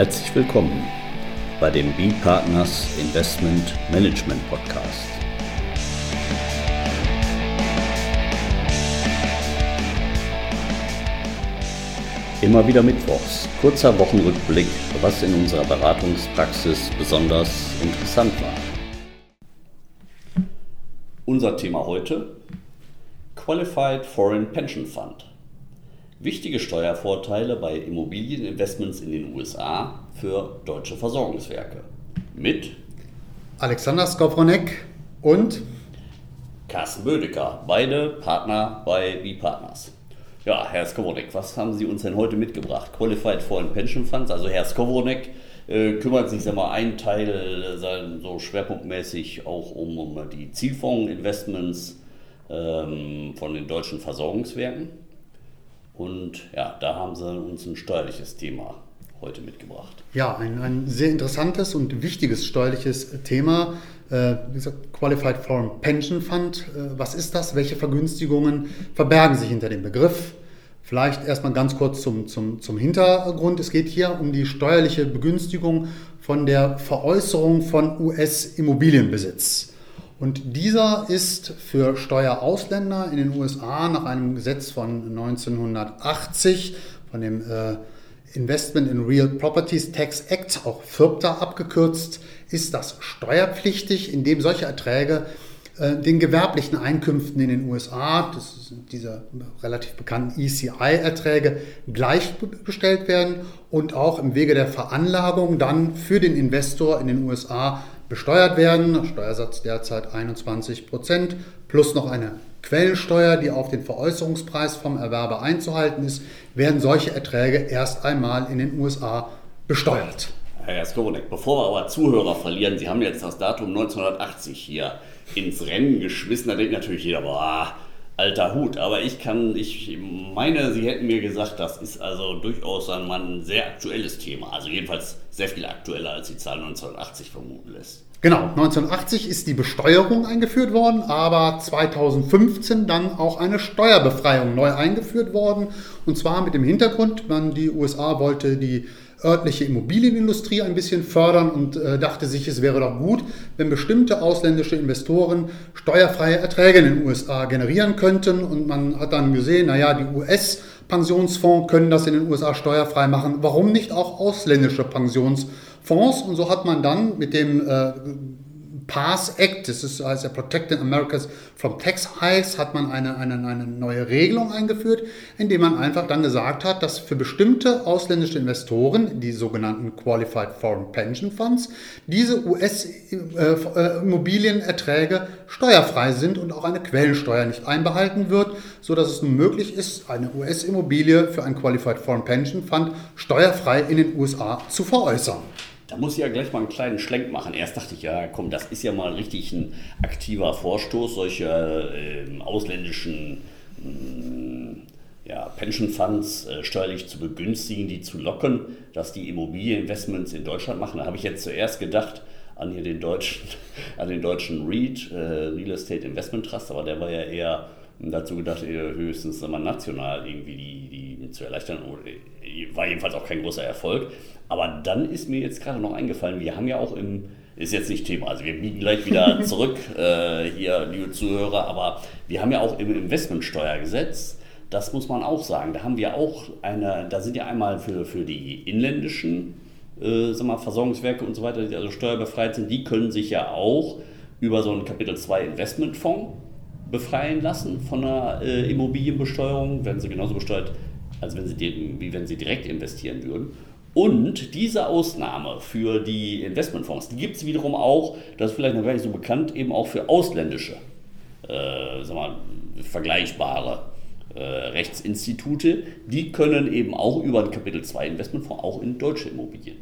Herzlich willkommen bei dem B-Partners Investment Management Podcast. Immer wieder Mittwochs, kurzer Wochenrückblick, was in unserer Beratungspraxis besonders interessant war. Unser Thema heute: Qualified Foreign Pension Fund. Wichtige Steuervorteile bei Immobilieninvestments in den USA für deutsche Versorgungswerke. Mit Alexander Skowronek und Carsten Bödecker, beide Partner bei V-Partners. Ja, Herr Skowronek, was haben Sie uns denn heute mitgebracht? Qualified Foreign Pension Funds, also Herr Skowronek äh, kümmert sich, sag mal, ein Teil äh, so schwerpunktmäßig auch um, um die Zielfondsinvestments ähm, von den deutschen Versorgungswerken. Und ja, da haben sie uns ein steuerliches Thema heute mitgebracht. Ja, ein, ein sehr interessantes und wichtiges steuerliches Thema. Äh, wie gesagt, Qualified Foreign Pension Fund. Äh, was ist das? Welche Vergünstigungen verbergen sich hinter dem Begriff? Vielleicht erstmal ganz kurz zum, zum, zum Hintergrund. Es geht hier um die steuerliche Begünstigung von der Veräußerung von US-Immobilienbesitz. Und dieser ist für Steuerausländer in den USA nach einem Gesetz von 1980, von dem äh, Investment in Real Properties Tax Act, auch FIRPTA abgekürzt, ist das steuerpflichtig, indem solche Erträge äh, den gewerblichen Einkünften in den USA, das sind diese relativ bekannten ECI-Erträge, gleichgestellt werden und auch im Wege der Veranlagung dann für den Investor in den USA besteuert werden. Steuersatz derzeit 21 Prozent plus noch eine Quellensteuer, die auf den Veräußerungspreis vom Erwerber einzuhalten ist, werden solche Erträge erst einmal in den USA besteuert. Herr Skoronek, bevor wir aber Zuhörer verlieren, Sie haben jetzt das Datum 1980 hier ins Rennen geschmissen, da denkt natürlich jeder, boah, alter Hut. Aber ich kann, ich meine, Sie hätten mir gesagt, das ist also durchaus ein, sehr aktuelles Thema. Also jedenfalls sehr viel aktueller, als die Zahl 1980 vermuten lässt. Genau, 1980 ist die Besteuerung eingeführt worden, aber 2015 dann auch eine Steuerbefreiung neu eingeführt worden. Und zwar mit dem Hintergrund, man die USA wollte die örtliche Immobilienindustrie ein bisschen fördern und äh, dachte sich, es wäre doch gut, wenn bestimmte ausländische Investoren steuerfreie Erträge in den USA generieren könnten. Und man hat dann gesehen, naja, die US-Pensionsfonds können das in den USA steuerfrei machen. Warum nicht auch ausländische Pensionsfonds? Und so hat man dann mit dem äh, PASS Act, das ist ja Protecting Americas from Tax Hikes, hat man eine, eine, eine neue Regelung eingeführt, indem man einfach dann gesagt hat, dass für bestimmte ausländische Investoren, die sogenannten Qualified Foreign Pension Funds, diese US-Immobilienerträge äh, steuerfrei sind und auch eine Quellensteuer nicht einbehalten wird, sodass es nun möglich ist, eine US-Immobilie für einen Qualified Foreign Pension Fund steuerfrei in den USA zu veräußern. Da muss ich ja gleich mal einen kleinen Schlenk machen. Erst dachte ich, ja, komm, das ist ja mal richtig ein aktiver Vorstoß, solche äh, ausländischen äh, ja, Pension Funds äh, steuerlich zu begünstigen, die zu locken, dass die Immobilieninvestments in Deutschland machen. Da habe ich jetzt zuerst gedacht an hier den deutschen, an den deutschen REIT, äh, Real Estate Investment Trust, aber der war ja eher dazu gedacht, höchstens mal national irgendwie die, die zu erleichtern. War jedenfalls auch kein großer Erfolg. Aber dann ist mir jetzt gerade noch eingefallen, wir haben ja auch im, ist jetzt nicht Thema, also wir biegen gleich wieder zurück äh, hier, liebe Zuhörer, aber wir haben ja auch im Investmentsteuergesetz, das muss man auch sagen, da haben wir auch eine, da sind ja einmal für, für die inländischen äh, sag mal, Versorgungswerke und so weiter, die also steuerbefreit sind, die können sich ja auch über so einen Kapitel 2 Investmentfonds befreien lassen von einer äh, Immobilienbesteuerung, werden sie genauso besteuert, als wenn sie, wie wenn sie direkt investieren würden. Und diese Ausnahme für die Investmentfonds, die gibt es wiederum auch, das ist vielleicht noch gar nicht so bekannt, eben auch für ausländische, äh, sag mal, vergleichbare äh, Rechtsinstitute. Die können eben auch über den Kapitel 2 Investmentfonds auch in deutsche Immobilien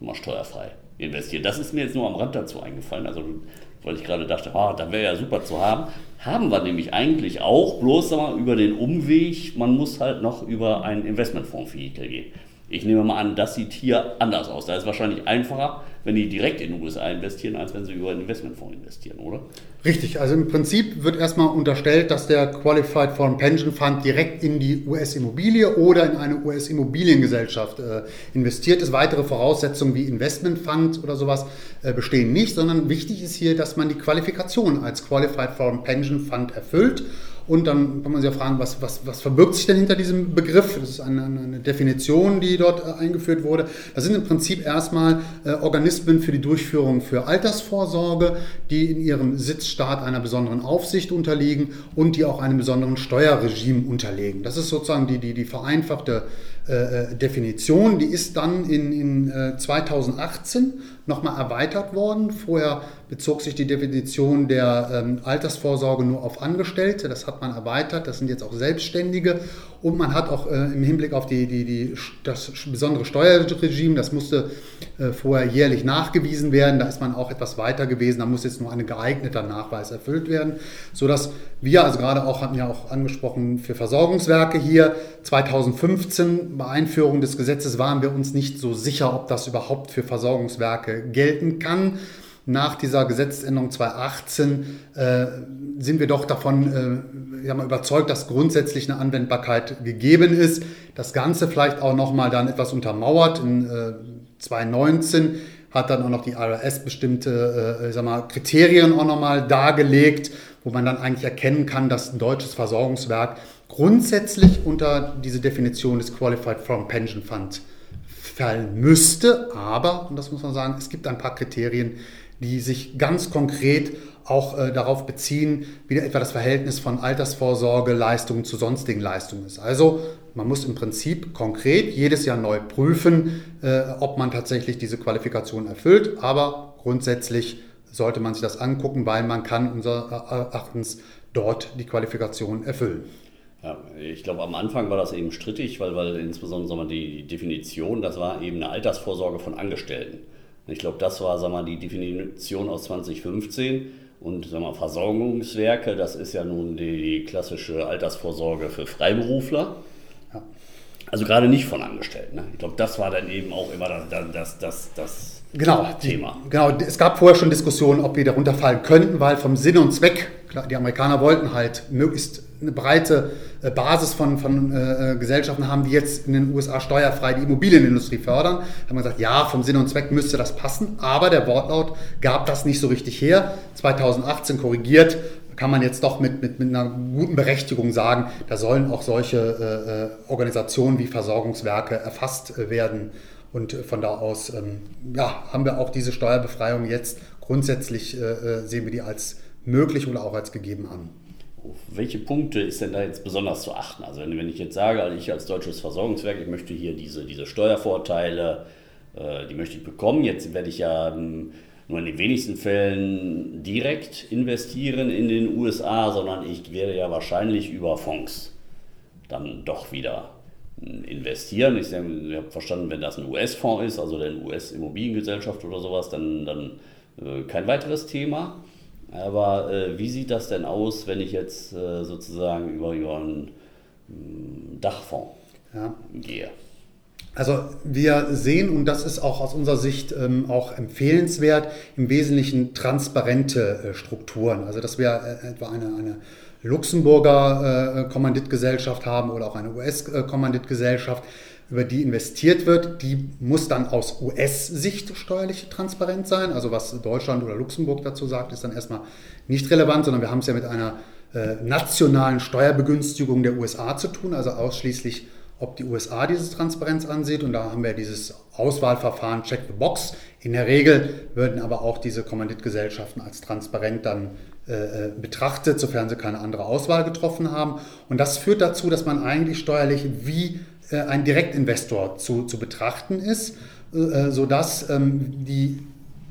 mal steuerfrei investieren. Das ist mir jetzt nur am Rand dazu eingefallen, also weil ich gerade dachte, ah, da wäre ja super zu haben. Haben wir nämlich eigentlich auch, bloß mal, über den Umweg, man muss halt noch über ein Investmentfonds-Vehikel gehen. Ich nehme mal an, das sieht hier anders aus. Da ist es wahrscheinlich einfacher, wenn die direkt in den USA investieren, als wenn sie über einen Investmentfonds investieren, oder? Richtig, also im Prinzip wird erstmal unterstellt, dass der Qualified Foreign Pension Fund direkt in die US-Immobilie oder in eine US-Immobiliengesellschaft äh, investiert ist. Weitere Voraussetzungen wie Investmentfonds oder sowas äh, bestehen nicht, sondern wichtig ist hier, dass man die Qualifikation als Qualified Foreign Pension Fund erfüllt und dann kann man sich ja fragen, was, was, was verbirgt sich denn hinter diesem Begriff? Das ist eine, eine Definition, die dort äh, eingeführt wurde. Das sind im Prinzip erstmal äh, Organismen für die Durchführung für Altersvorsorge, die in ihrem Sitzstaat einer besonderen Aufsicht unterliegen und die auch einem besonderen Steuerregime unterlegen. Das ist sozusagen die, die, die vereinfachte äh, äh Definition. Die ist dann in, in äh, 2018 nochmal erweitert worden. Vorher bezog sich die Definition der ähm, Altersvorsorge nur auf Angestellte. Das hat man erweitert. Das sind jetzt auch Selbstständige. Und man hat auch äh, im Hinblick auf die, die, die, das besondere Steuerregime, das musste äh, vorher jährlich nachgewiesen werden. Da ist man auch etwas weiter gewesen. Da muss jetzt nur ein geeigneter Nachweis erfüllt werden. Sodass wir, also gerade auch, hatten ja auch angesprochen, für Versorgungswerke hier 2015 bei Einführung des Gesetzes waren wir uns nicht so sicher, ob das überhaupt für Versorgungswerke gelten kann nach dieser Gesetzesänderung 2018 äh, sind wir doch davon äh, überzeugt, dass grundsätzlich eine Anwendbarkeit gegeben ist. Das Ganze vielleicht auch nochmal dann etwas untermauert. In äh, 2019 hat dann auch noch die IRS bestimmte äh, mal, Kriterien auch nochmal dargelegt, wo man dann eigentlich erkennen kann, dass ein deutsches Versorgungswerk grundsätzlich unter diese Definition des Qualified Foreign Pension Fund fallen müsste. Aber, und das muss man sagen, es gibt ein paar Kriterien, die sich ganz konkret auch äh, darauf beziehen, wie etwa das Verhältnis von Altersvorsorgeleistungen zu sonstigen Leistungen ist. Also man muss im Prinzip konkret jedes Jahr neu prüfen, äh, ob man tatsächlich diese Qualifikation erfüllt. Aber grundsätzlich sollte man sich das angucken, weil man kann unseres Erachtens dort die Qualifikation erfüllen. Ja, ich glaube, am Anfang war das eben strittig, weil, weil insbesondere die Definition, das war eben eine Altersvorsorge von Angestellten. Ich glaube, das war sag mal, die Definition aus 2015. Und sag mal, Versorgungswerke, das ist ja nun die, klassische Altersvorsorge für Freiberufler. Ja. Also gerade nicht von Angestellten. Ne? Ich glaube, das war dann eben auch immer das, das, das, das genau, Thema. Die, genau, es gab vorher schon Diskussionen, ob die darunter fallen könnten, weil vom Sinn und Zweck, klar, die Amerikaner wollten halt möglichst eine breite äh, Basis von, von äh, Gesellschaften haben, die jetzt in den USA steuerfrei die Immobilienindustrie fördern. Da haben wir gesagt, ja, vom Sinn und Zweck müsste das passen, aber der Wortlaut gab das nicht so richtig her. 2018 korrigiert, kann man jetzt doch mit, mit, mit einer guten Berechtigung sagen, da sollen auch solche äh, äh Organisationen wie Versorgungswerke erfasst äh, werden. Und von da aus ähm, ja, haben wir auch diese Steuerbefreiung jetzt grundsätzlich, äh, sehen wir die als möglich oder auch als gegeben an auf welche Punkte ist denn da jetzt besonders zu achten? Also wenn, wenn ich jetzt sage, also ich als deutsches Versorgungswerk, ich möchte hier diese, diese Steuervorteile, äh, die möchte ich bekommen. Jetzt werde ich ja ähm, nur in den wenigsten Fällen direkt investieren in den USA, sondern ich werde ja wahrscheinlich über Fonds dann doch wieder hm, investieren. Ich, habe verstanden, wenn das ein US-Fonds ist, also eine US-Immobiliengesellschaft oder sowas, dann, dann äh, kein weiteres Thema. Aber äh, wie sieht das denn aus, wenn ich jetzt äh, sozusagen über, über einen hm, Dachfonds ja. gehe? Also wir sehen, und das ist auch aus unserer Sicht ähm, auch empfehlenswert, im Wesentlichen transparente äh, Strukturen. Also dass wir äh, etwa eine, eine Luxemburger äh, Kommanditgesellschaft haben oder auch eine US-Kommanditgesellschaft, über die investiert wird, die muss dann aus US-Sicht steuerlich transparent sein. Also was Deutschland oder Luxemburg dazu sagt, ist dann erstmal nicht relevant, sondern wir haben es ja mit einer äh, nationalen Steuerbegünstigung der USA zu tun, also ausschließlich, ob die USA diese Transparenz ansieht. Und da haben wir dieses Auswahlverfahren Check the Box. In der Regel würden aber auch diese Kommanditgesellschaften als transparent dann äh, äh betrachtet, sofern sie keine andere Auswahl getroffen haben. Und das führt dazu, dass man eigentlich steuerlich wie ein Direktinvestor zu, zu betrachten ist, äh, sodass ähm, die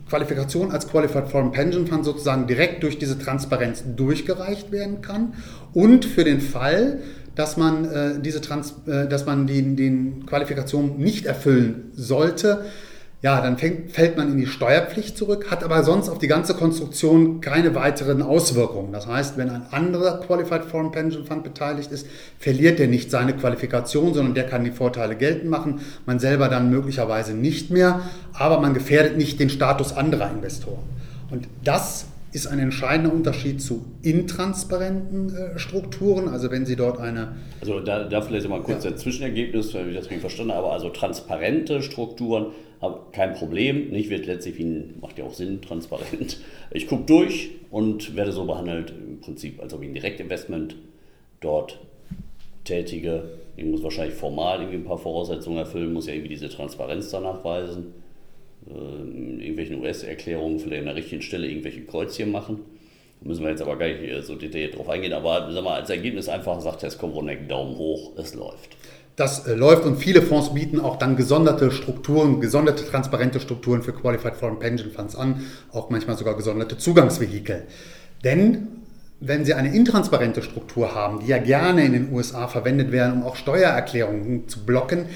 Qualifikation als Qualified Foreign Pension Fund sozusagen direkt durch diese Transparenz durchgereicht werden kann und für den Fall, dass man äh, diese Trans äh, dass man die, den Qualifikationen nicht erfüllen sollte, ja, dann fängt, fällt man in die Steuerpflicht zurück, hat aber sonst auf die ganze Konstruktion keine weiteren Auswirkungen. Das heißt, wenn ein anderer Qualified Foreign Pension Fund beteiligt ist, verliert er nicht seine Qualifikation, sondern der kann die Vorteile geltend machen, man selber dann möglicherweise nicht mehr, aber man gefährdet nicht den Status anderer Investoren. Und das ist ein entscheidender Unterschied zu intransparenten äh, Strukturen. Also wenn Sie dort eine... Also da, da vielleicht mal kurz ja. ein Zwischenergebnis, weil ich das richtig verstanden habe. Also transparente Strukturen kein Problem. Nicht wird letztlich, wie macht ja auch Sinn, transparent. Ich gucke durch und werde so behandelt, im Prinzip, als ob ich ein Direktinvestment dort tätige. Ich muss wahrscheinlich formal irgendwie ein paar Voraussetzungen erfüllen, muss ja irgendwie diese Transparenz danach weisen. In irgendwelchen US-Erklärungen vielleicht an der richtigen Stelle irgendwelche Kreuzchen machen. Da müssen wir jetzt aber gar nicht so detailliert drauf eingehen, aber sag mal, als Ergebnis einfach sagt Test Komronek Daumen hoch, es läuft das äh, läuft und viele Fonds bieten auch dann gesonderte Strukturen, gesonderte transparente Strukturen für Qualified Foreign Pension Funds an, auch manchmal sogar gesonderte Zugangsvehikel. Denn wenn Sie eine intransparente Struktur haben, die ja gerne in den USA verwendet werden, um auch Steuererklärungen zu blocken,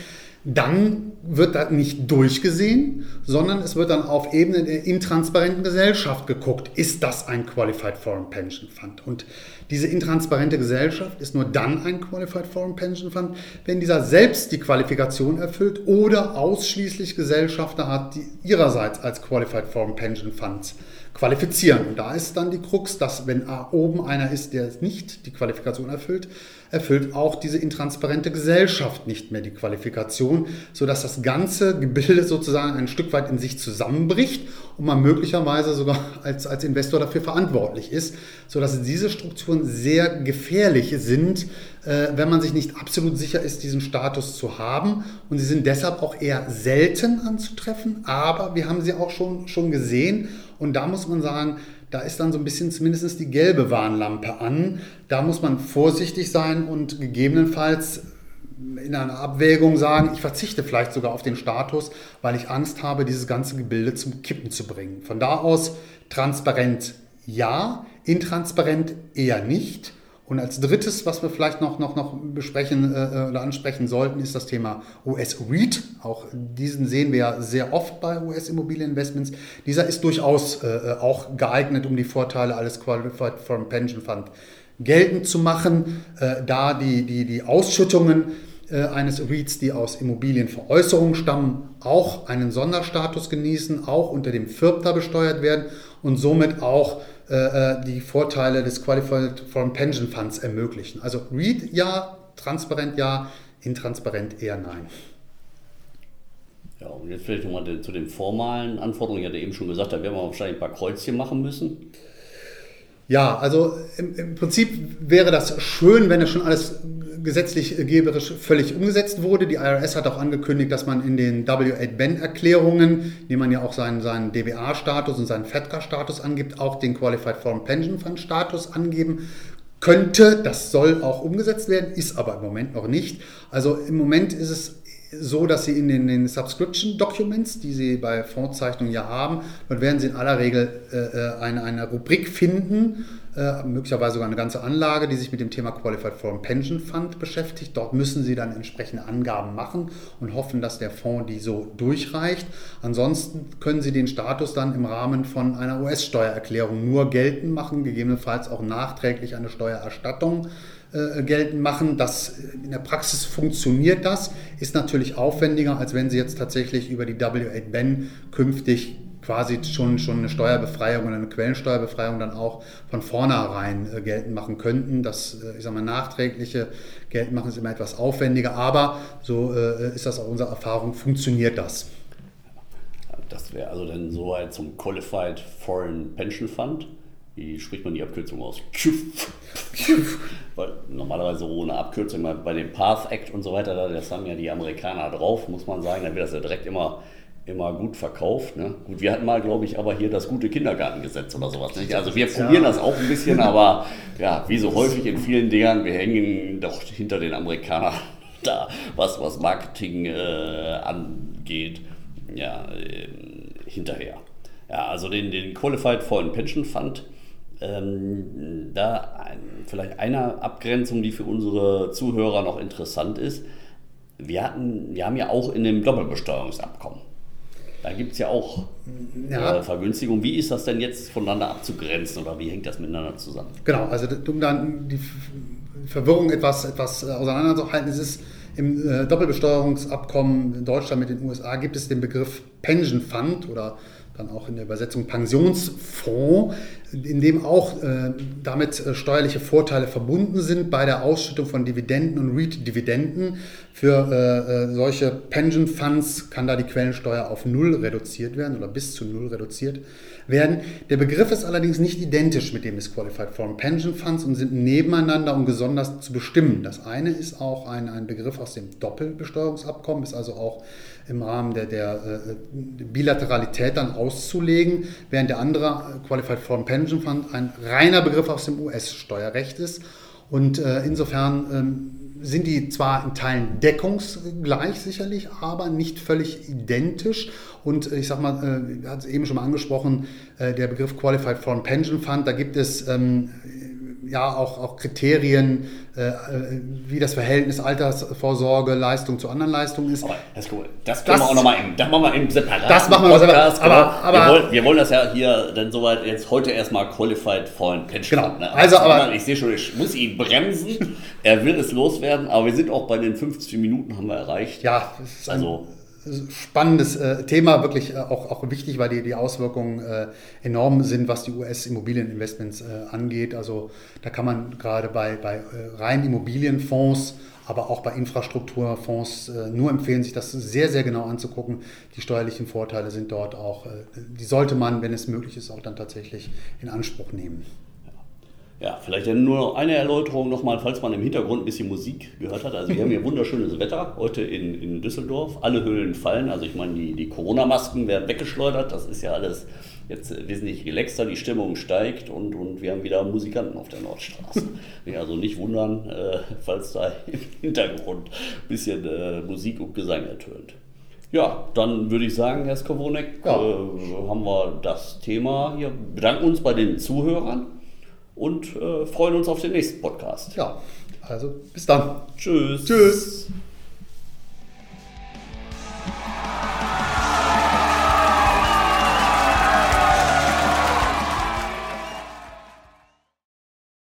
dann wird das nicht durchgesehen, sondern es wird dann auf Ebene der intransparenten Gesellschaft geguckt, ist das ein Qualified Foreign Pension Fund? Und diese intransparente Gesellschaft ist nur dann ein Qualified Foreign Pension Fund, wenn dieser selbst die Qualifikation erfüllt oder ausschließlich Gesellschafter hat, die ihrerseits als Qualified Foreign Pension Funds qualifizieren. Und da ist dann die Krux, dass wenn oben einer ist, der nicht die Qualifikation erfüllt, erfüllt auch diese intransparente Gesellschaft nicht mehr die Qualifikation, sodass das ganze Gebilde sozusagen ein Stück weit in sich zusammenbricht und man möglicherweise sogar als, als Investor dafür verantwortlich ist, sodass diese Strukturen sehr gefährlich sind, äh, wenn man sich nicht absolut sicher ist, diesen Status zu haben. Und sie sind deshalb auch eher selten anzutreffen, aber wir haben sie auch schon, schon gesehen und da muss man sagen, da ist dann so ein bisschen zumindest die gelbe Warnlampe an. Da muss man vorsichtig sein und gegebenenfalls in einer Abwägung sagen, ich verzichte vielleicht sogar auf den Status, weil ich Angst habe, dieses ganze Gebilde zum Kippen zu bringen. Von da aus transparent ja, intransparent eher nicht. Und als drittes, was wir vielleicht noch, noch, noch besprechen äh, oder ansprechen sollten, ist das Thema US-REIT. Auch diesen sehen wir ja sehr oft bei US-Immobilieninvestments. Dieser ist durchaus äh, auch geeignet, um die Vorteile alles Qualified Foreign Pension Fund geltend zu machen, äh, da die, die, die Ausschüttungen äh, eines REITs, die aus Immobilienveräußerungen stammen, auch einen Sonderstatus genießen, auch unter dem FIRPTA besteuert werden und somit auch äh, äh, die Vorteile des Qualified Foreign Pension Funds ermöglichen. Also REIT ja, transparent ja, intransparent eher nein. Ja, und jetzt vielleicht nochmal zu den formalen Anforderungen. Ich hatte eben schon gesagt, da werden wir wahrscheinlich ein paar Kreuzchen machen müssen. Ja, also im, im, Prinzip wäre das schön, wenn es schon alles gesetzlich geberisch völlig umgesetzt wurde. Die IRS hat auch angekündigt, dass man in den W8-Ben-Erklärungen, die man ja auch seinen, seinen DBA-Status und seinen FEDCA-Status angibt, auch den Qualified Foreign Pension Fund-Status angeben könnte. Das soll auch umgesetzt werden, ist aber im Moment noch nicht. Also im Moment ist es so, dass Sie in den, den, Subscription Documents, die Sie bei Fondszeichnungen ja haben, dort werden Sie in aller Regel äh, äh, eine, eine Rubrik finden, äh, möglicherweise sogar eine ganze Anlage, die sich mit dem Thema Qualified Foreign Pension Fund beschäftigt. Dort müssen Sie dann entsprechende Angaben machen und hoffen, dass der Fonds die so durchreicht. Ansonsten können Sie den Status dann im Rahmen von einer US-Steuererklärung nur geltend machen, gegebenenfalls auch nachträglich eine Steuererstattung äh, geltend machen. Das, in der Praxis funktioniert das, ist natürlich aufwendiger, als wenn Sie jetzt tatsächlich über die W8-Ben künftig quasi schon, schon eine Steuerbefreiung oder eine Quellensteuerbefreiung dann auch von vornherein äh, geltend machen könnten. Das, äh, ich sage mal, nachträgliche geltend machen ist immer etwas aufwendiger, aber so äh, ist das auch unsere Erfahrung, funktioniert das. Das wäre also dann soweit zum Qualified Foreign Pension Fund. Wie spricht man die Abkürzung aus? Weil normalerweise ohne Abkürzung, bei dem Path Act und so weiter, das haben ja die Amerikaner drauf, muss man sagen, da wird das ja direkt immer immer gut verkauft. Ne? Gut, wir hatten mal, glaube ich, aber hier das gute Kindergartengesetz oder sowas. Nicht? Also wir probieren ja. das auch ein bisschen, aber ja, wie so häufig in vielen Dingern, wir hängen doch hinter den Amerikanern da, was, was Marketing äh, angeht, ja, äh, hinterher. Ja, also den, den Qualified Foreign Pension Fund, ähm, da ein, vielleicht eine Abgrenzung, die für unsere Zuhörer noch interessant ist. Wir, hatten, wir haben ja auch in dem Doppelbesteuerungsabkommen Da gibt es ja auch Ja. äh, Vergünstigungen. Wie ist das denn jetzt voneinander abzugrenzen oder wie hängt das miteinander zusammen? Genau, also um dann die Verwirrung etwas, etwas äh, auseinanderzuhalten, es ist im äh, Doppelbesteuerungsabkommen in Deutschland mit den USA gibt es den Begriff Pension Fund oder dann auch in der Übersetzung Pensionsfonds, in dem auch äh, damit äh, steuerliche Vorteile verbunden sind bei der Ausschüttung von Dividenden und REIT-Dividenden. Für äh, äh, solche Pension Funds kann da die Quellensteuer auf null reduziert werden oder bis zu null reduziert werden. Der Begriff ist allerdings nicht identisch mit dem des Foreign Pension Funds und sind nebeneinander und besonders zu bestimmen. Das eine ist auch ein, ein Begriff aus dem Doppelbesteuerungsabkommen, ist also auch im Rahmen der, der äh, Bilateralität dann auszulegen, während der andere äh, Qualified Foreign Pension Fund ein reiner Begriff aus dem US-Steuerrecht ist. Und äh, insofern ähm, sind die zwar in Teilen deckungsgleich sicherlich, aber nicht völlig identisch. Und ich sag mal, äh, hat es eben schon mal angesprochen, der Begriff Qualified Foreign Pension Fund, da gibt es ähm, ja auch, auch Kriterien, äh, äh, wie das Verhältnis Altersvorsorge, Leistung zu anderen Leistungen ist. Aber das, mal, das können Das- wir auch nochmal im, das machen wir im separaten Das machen wir Podcast, aber- genau. aber- wir, wollen, wir wollen das ja hier dann soweit jetzt heute erstmal Qualified Foreign Pension. Genau. Ne? Also, aber- ich sehe schon, ich muss ihn bremsen. er will es loswerden, aber wir sind auch bei den 50 Minuten haben wir erreicht. Ja, es ist ein Also spannendes äh, Thema, wirklich äh, auch, auch wichtig, weil die, die Auswirkungen äh, enorm sind, was die US-Immobilieninvestments äh, angeht. Also da kann man gerade bei, bei äh, rein Immobilienfonds, aber auch bei Infrastrukturfonds äh, nur empfehlen, sich das sehr, sehr genau anzugucken. Die steuerlichen Vorteile sind dort auch, die sollte man, wenn es möglich ist, auch dann tatsächlich in Anspruch nehmen. Ja, vielleicht nur noch eine Erläuterung nochmal, falls man im Hintergrund ein bisschen Musik gehört hat. Also wir haben hier wunderschönes Wetter heute in, in Düsseldorf. Alle Höhlen fallen. Also ich meine, die, die Corona-Masken werden weggeschleudert. Das ist ja alles jetzt wesentlich relaxter. Die Stimmung steigt und, und wir haben wieder Musikanten auf der Nordstraße. Also nicht wundern, äh, falls da im Hintergrund ein bisschen äh, Musik und Gesang ertönt. Ja, dann würde ich sagen, Herr Skowonek, Ja. äh, haben wir das Thema hier. Bedanken uns bei den Zuhörern und äh, freuen uns auf den nächsten Podcast. Ja, also bis dann. Tschüss. Tschüss.